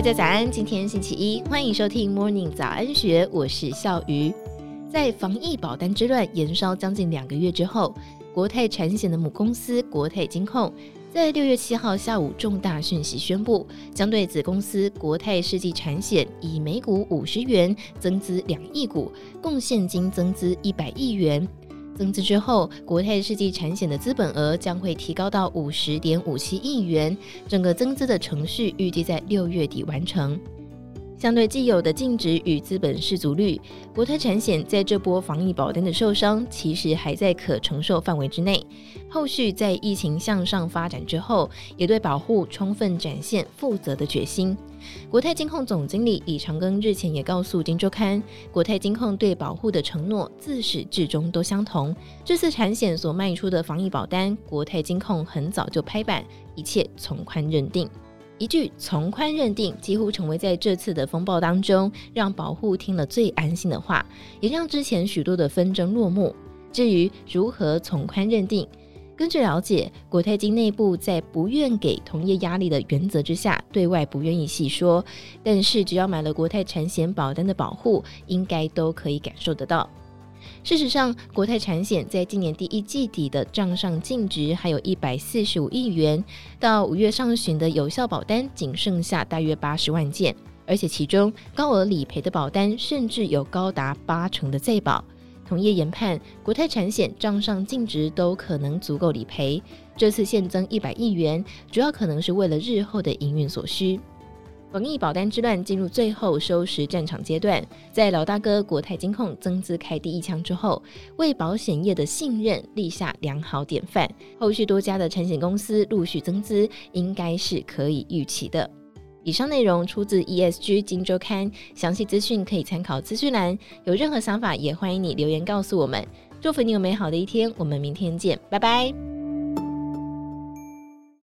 大家早安，今天星期一，欢迎收听 Morning 早安学，我是笑鱼。在防疫保单之乱延烧将近两个月之后，国泰产险的母公司国泰金控在六月七号下午重大讯息宣布，将对子公司国泰世纪产险以每股五十元增资两亿股，共现金增资一百亿元。增资之后，国泰世纪产险的资本额将会提高到五十点五七亿元。整个增资的程序预计在六月底完成。相对既有的净值与资本适足率，国泰产险在这波防疫保单的受伤，其实还在可承受范围之内。后续在疫情向上发展之后，也对保护充分展现负责的决心。国泰金控总经理李长庚日前也告诉《金周刊》，国泰金控对保护的承诺自始至终都相同。这次产险所卖出的防疫保单，国泰金控很早就拍板，一切从宽认定。一句从宽认定，几乎成为在这次的风暴当中让保护听了最安心的话，也让之前许多的纷争落幕。至于如何从宽认定，根据了解，国泰金内部在不愿给同业压力的原则之下，对外不愿意细说。但是只要买了国泰产险保单的保护，应该都可以感受得到。事实上，国泰产险在今年第一季底的账上净值还有一百四十五亿元，到五月上旬的有效保单仅剩下大约八十万件，而且其中高额理赔的保单甚至有高达八成的在保。同业研判，国泰产险账上净值都可能足够理赔。这次现增一百亿元，主要可能是为了日后的营运所需。防疫保单之乱进入最后收拾战场阶段，在老大哥国泰金控增资开第一枪之后，为保险业的信任立下良好典范。后续多家的产险公司陆续增资，应该是可以预期的。以上内容出自 ESG 金周刊，详细资讯可以参考资讯栏。有任何想法也欢迎你留言告诉我们。祝福你有美好的一天，我们明天见，拜拜。